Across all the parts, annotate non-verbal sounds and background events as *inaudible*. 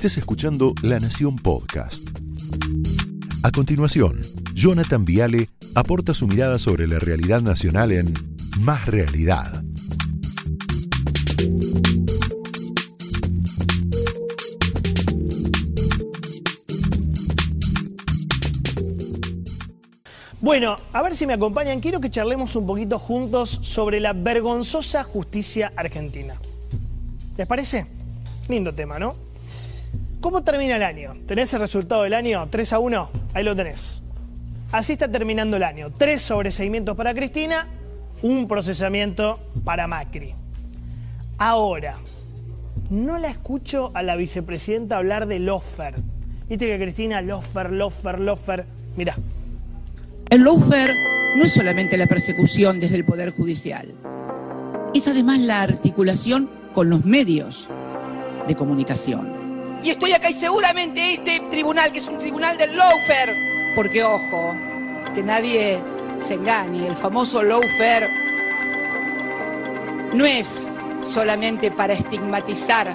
Estés escuchando La Nación Podcast. A continuación, Jonathan Viale aporta su mirada sobre la realidad nacional en Más Realidad. Bueno, a ver si me acompañan. Quiero que charlemos un poquito juntos sobre la vergonzosa justicia argentina. ¿Les parece? Lindo tema, ¿no? ¿Cómo termina el año? ¿Tenés el resultado del año? 3 a 1. Ahí lo tenés. Así está terminando el año. Tres sobreseimientos para Cristina, un procesamiento para Macri. Ahora, no la escucho a la vicepresidenta hablar de Lofer. Viste que Cristina, Lofer, Lofer, Lofer. Mirá. El lawfare no es solamente la persecución desde el Poder Judicial, es además la articulación con los medios de comunicación. Y estoy acá y seguramente este tribunal, que es un tribunal del lawfare, porque ojo, que nadie se engañe, el famoso lawfare no es solamente para estigmatizar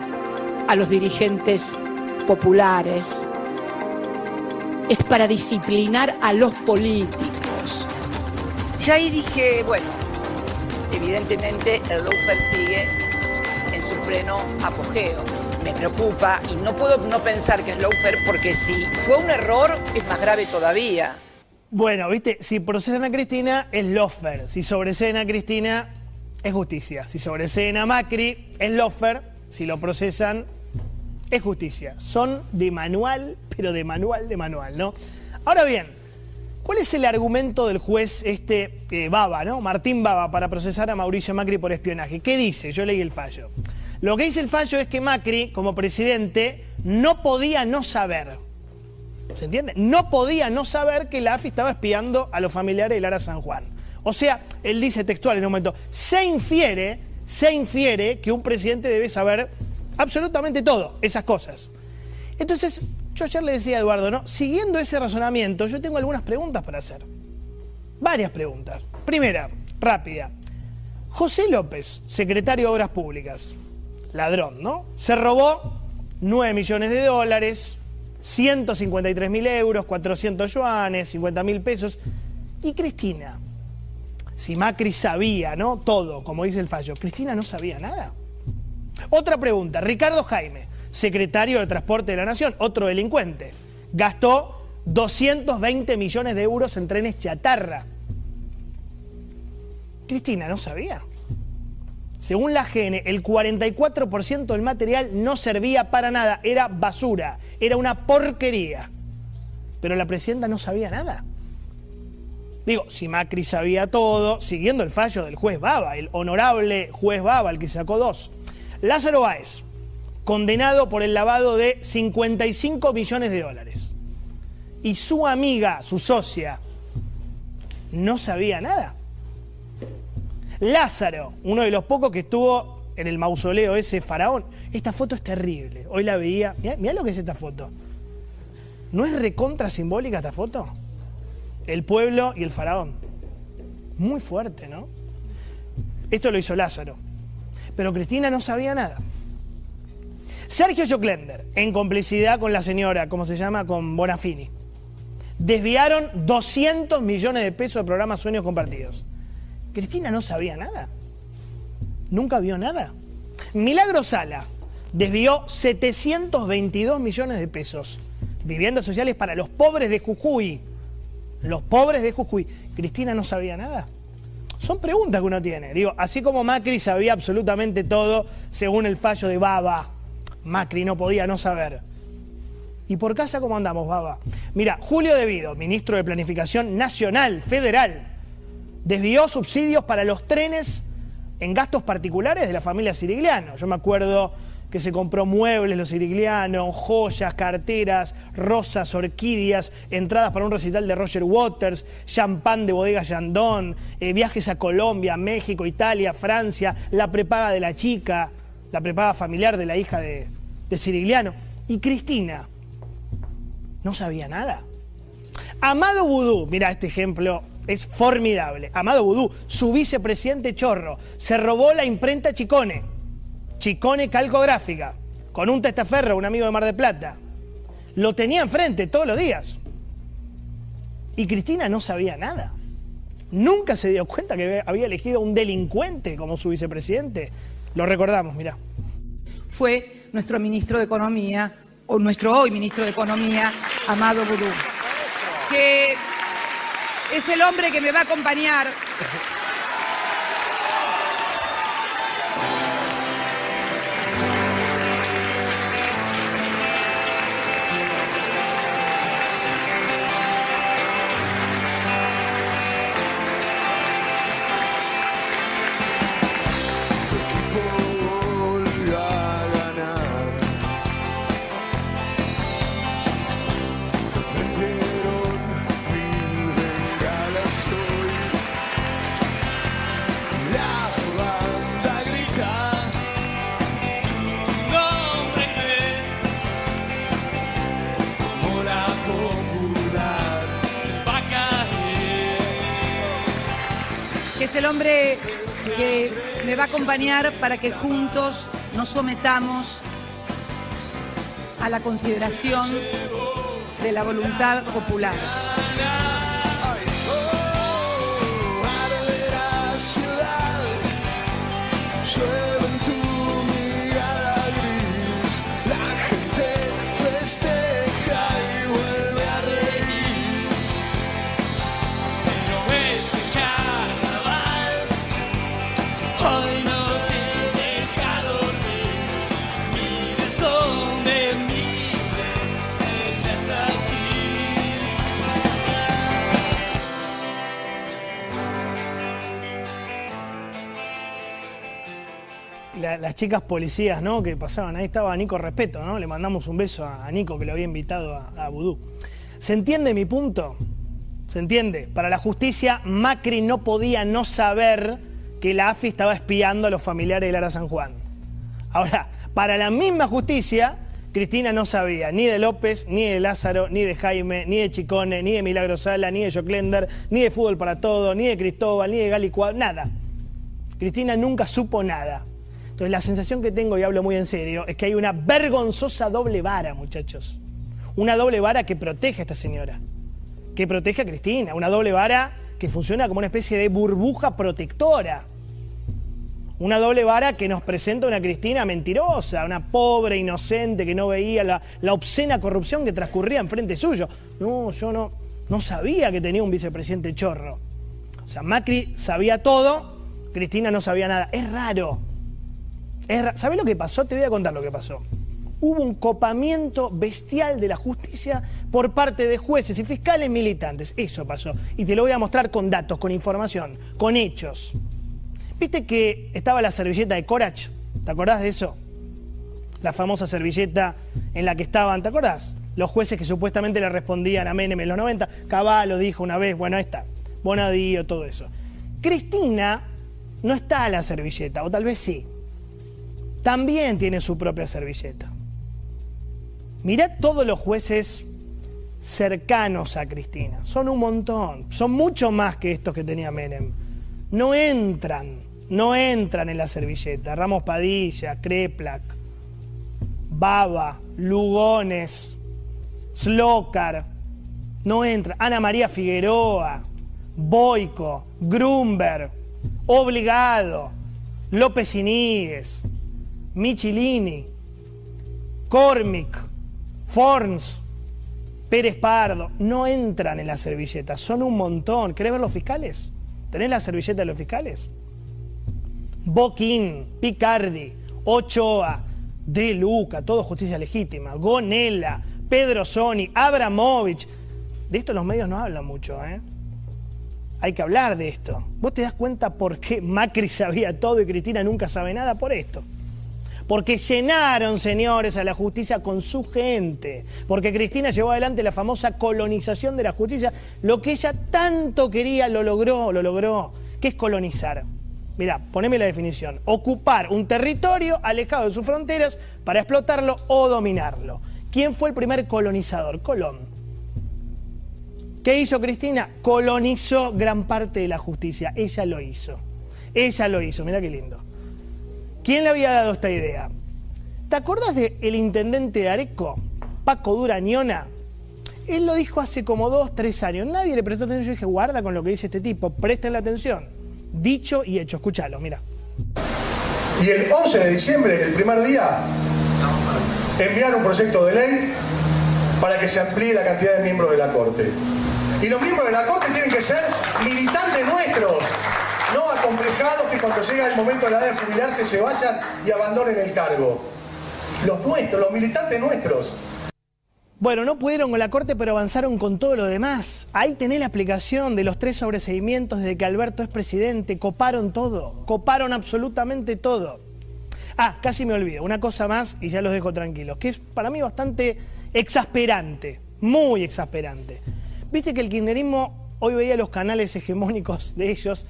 a los dirigentes populares, es para disciplinar a los políticos. Ya ahí dije, bueno, evidentemente el lawfare sigue en su pleno apogeo. Me preocupa y no puedo no pensar que es lawfare porque si fue un error es más grave todavía. Bueno, viste, si procesan a Cristina es Lofer, si sobreseen a Cristina es justicia, si sobreseen a Macri es Lofer, si lo procesan es justicia. Son de manual, pero de manual, de manual, ¿no? Ahora bien, ¿cuál es el argumento del juez este eh, Baba, ¿no? Martín Baba, para procesar a Mauricio Macri por espionaje? ¿Qué dice? Yo leí el fallo. Lo que dice el fallo es que Macri, como presidente, no podía no saber. ¿Se entiende? No podía no saber que la AFI estaba espiando a los familiares de Lara San Juan. O sea, él dice textual en un momento, se infiere, se infiere que un presidente debe saber absolutamente todo, esas cosas. Entonces, yo ayer le decía a Eduardo, ¿no? Siguiendo ese razonamiento, yo tengo algunas preguntas para hacer. Varias preguntas. Primera, rápida. José López, secretario de Obras Públicas, ladrón, ¿no? Se robó 9 millones de dólares, 153 mil euros, 400 yuanes, 50 mil pesos. Y Cristina, si Macri sabía, ¿no? Todo, como dice el fallo, Cristina no sabía nada. Otra pregunta, Ricardo Jaime, secretario de Transporte de la Nación, otro delincuente, gastó 220 millones de euros en trenes chatarra. Cristina no sabía. Según la GN, el 44% del material no servía para nada, era basura, era una porquería. Pero la presidenta no sabía nada. Digo, si Macri sabía todo, siguiendo el fallo del juez Baba, el honorable juez Baba, el que sacó dos. Lázaro Báez, condenado por el lavado de 55 millones de dólares. Y su amiga, su socia, no sabía nada. Lázaro, uno de los pocos que estuvo en el mausoleo ese faraón. Esta foto es terrible. Hoy la veía. Mirá, lo que es esta foto. ¿No es recontra simbólica esta foto? El pueblo y el faraón. Muy fuerte, ¿no? Esto lo hizo Lázaro. Pero Cristina no sabía nada. Sergio Joclender, en complicidad con la señora, ¿cómo se llama? Con Bonafini. Desviaron 200 millones de pesos del programa Sueños Compartidos. Cristina no sabía nada. Nunca vio nada. Milagro Sala desvió 722 millones de pesos. Viviendas sociales para los pobres de Jujuy. Los pobres de Jujuy. Cristina no sabía nada. Son preguntas que uno tiene. Digo, así como Macri sabía absolutamente todo según el fallo de Baba, Macri no podía no saber. ¿Y por casa cómo andamos, Baba? Mira, Julio Devido, ministro de Planificación Nacional, Federal, desvió subsidios para los trenes en gastos particulares de la familia Sirigliano. Yo me acuerdo que se compró muebles los siriglianos, joyas, carteras, rosas, orquídeas, entradas para un recital de Roger Waters, champán de bodega Yandón, eh, viajes a Colombia, México, Italia, Francia, la prepaga de la chica, la prepaga familiar de la hija de, de Sirigliano. Y Cristina no sabía nada. Amado Vudú, mira este ejemplo es formidable. Amado Vudú, su vicepresidente Chorro, se robó la imprenta Chicone. Chicone Calcográfica. con un testaferro, un amigo de Mar de Plata. Lo tenía enfrente todos los días. Y Cristina no sabía nada. Nunca se dio cuenta que había elegido a un delincuente como su vicepresidente. Lo recordamos, mirá. Fue nuestro ministro de Economía, o nuestro hoy ministro de Economía, Amado Boudou, que es el hombre que me va a acompañar *laughs* hombre que me va a acompañar para que juntos nos sometamos a la consideración de la voluntad popular. Las chicas policías, ¿no? Que pasaban. Ahí estaba Nico Respeto, ¿no? Le mandamos un beso a, Nico que lo había invitado a, a Vudú. ¿Se entiende mi punto? ¿Se entiende? Para la justicia, Macri no podía no saber que la AFI estaba espiando a los familiares de Lara San Juan. Ahora, para la misma justicia, Cristina no sabía ni de López, ni de Lázaro, ni de Jaime, ni de Chicone, ni de Milagro Sala, ni de Joclender, ni de Fútbol para Todo, ni de Cristóbal, ni de Gali nada. Cristina nunca supo nada. Entonces la sensación que tengo, y hablo muy en serio, es que hay una vergonzosa doble vara, muchachos. Una doble vara que protege a esta señora, que protege a Cristina, una doble vara que funciona como una especie de burbuja protectora. Una doble vara que nos presenta una Cristina mentirosa, una pobre inocente que no veía la, la obscena corrupción que transcurría enfrente suyo. No, yo no, no sabía que tenía un vicepresidente chorro. O sea, Macri sabía todo, Cristina no sabía nada. Es raro. ¿Sabes lo que pasó? Te voy a contar lo que pasó. Hubo un copamiento bestial de la justicia por parte de jueces y fiscales militantes. Eso pasó. Y te lo voy a mostrar con datos, con información, con hechos. ¿Viste que estaba la servilleta de Corach? ¿Te acordás de eso? La famosa servilleta en la que estaban, ¿te acordás? Los jueces que supuestamente le respondían a Menem en los 90. Caballo dijo una vez, bueno, ahí está. Bonadío, todo eso. Cristina no está a la servilleta, o tal vez sí también tiene su propia servilleta. Mirad todos los jueces cercanos a Cristina. Son un montón. Son mucho más que estos que tenía Menem. No entran, no entran en la servilleta. Ramos Padilla, Kreplak, Baba, Lugones, Slokar. No entran. Ana María Figueroa, Boico, Grumber, Obligado, López Iníguez. Michilini, Cormic, Forns, Pérez Pardo, no entran en la servilleta, son un montón. ¿Querés ver los fiscales? ¿Tenés la servilleta de los fiscales? Boquín, Picardi, Ochoa, De Luca, todo justicia legítima, Gonela, Pedro Soni, Abramovich. De esto los medios no hablan mucho, ¿eh? Hay que hablar de esto. ¿Vos te das cuenta por qué Macri sabía todo y Cristina nunca sabe nada? Por esto porque llenaron, señores, a la justicia con su gente, porque Cristina llevó adelante la famosa colonización de la justicia, lo que ella tanto quería lo logró, lo logró, ¿qué es colonizar? Mirá, poneme la definición, ocupar un territorio alejado de sus fronteras para explotarlo o dominarlo. ¿Quién fue el primer colonizador? Colón. ¿Qué hizo Cristina? Colonizó gran parte de la justicia. Ella lo hizo. Ella lo hizo, mira qué lindo. ¿Quién le había dado esta idea? ¿Te acordás del el intendente de Areco, Paco Durañona? Él lo dijo hace como dos, tres años. Nadie le prestó atención. Yo dije, guarda con lo que dice este tipo, presten la atención. Dicho y hecho, escúchalo, mira. Y el 11 de diciembre, el primer día, enviar un proyecto de ley para que se amplíe la cantidad de miembros de la Corte. Y los miembros de la Corte tienen que ser militantes nuestros, no acomplejados cuando llega el momento de la edad de jubilarse se vayan y abandonen el cargo. Los nuestros, los militantes nuestros. Bueno, no pudieron con la Corte, pero avanzaron con todo lo demás. Ahí tenés la explicación de los tres sobreseguimientos desde que Alberto es presidente. Coparon todo, coparon absolutamente todo. Ah, casi me olvido, una cosa más y ya los dejo tranquilos, que es para mí bastante exasperante, muy exasperante. Viste que el kirchnerismo, hoy veía los canales hegemónicos de ellos,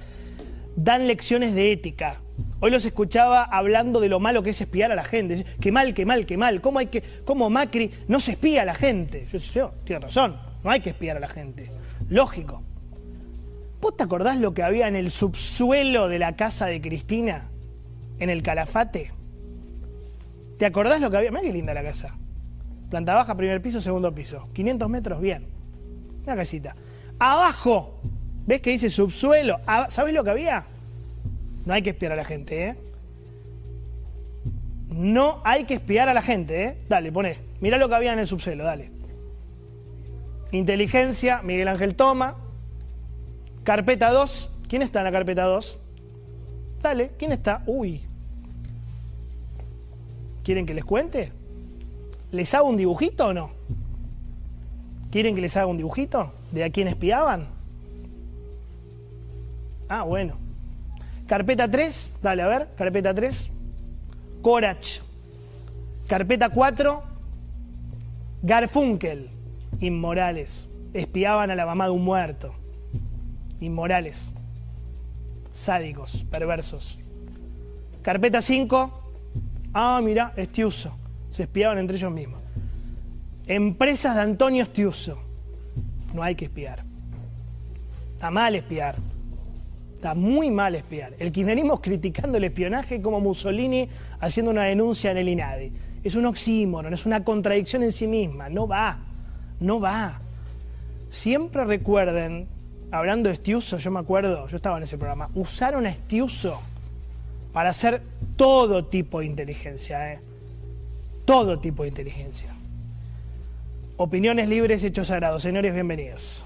dan lecciones de ética. Hoy los escuchaba hablando de lo malo que es espiar a la gente. Qué mal, qué mal, qué mal. ¿Cómo, hay que, cómo Macri no se espía a la gente? Yo decía, tiene razón, no hay que espiar a la gente. Lógico. ¿Vos te acordás lo que había en el subsuelo de la casa de Cristina? En el Calafate. ¿Te acordás lo que había? Mira qué linda la casa. Planta baja, primer piso, segundo piso. 500 metros, bien. Una casita. Abajo, ¿ves que dice subsuelo? ¿Sabes lo que había? No hay que espiar a la gente, ¿eh? No hay que espiar a la gente, ¿eh? Dale, poné. Mirá lo que había en el subsuelo, dale. Inteligencia, Miguel Ángel Toma. Carpeta 2. ¿Quién está en la carpeta 2? Dale, ¿quién está? Uy. ¿Quieren que les cuente? ¿Les hago un dibujito o no? ¿Quieren que les haga un dibujito de a quién espiaban? Ah, bueno. Carpeta 3, dale a ver, carpeta 3. Corach. Carpeta 4, Garfunkel. Inmorales. Espiaban a la mamá de un muerto. Inmorales. Sádicos, perversos. Carpeta 5, ah, mira, Estiuso. Se espiaban entre ellos mismos. Empresas de Antonio Estiuso. No hay que espiar. Está mal espiar. Está muy mal espiar. El kirchnerismo criticando el espionaje como Mussolini haciendo una denuncia en el INADI. Es un oxímoron, es una contradicción en sí misma. No va, no va. Siempre recuerden, hablando de Estiuso, yo me acuerdo, yo estaba en ese programa, usaron a Estiuso para hacer todo tipo de inteligencia, ¿eh? todo tipo de inteligencia. Opiniones libres, hechos sagrados. Señores, bienvenidos.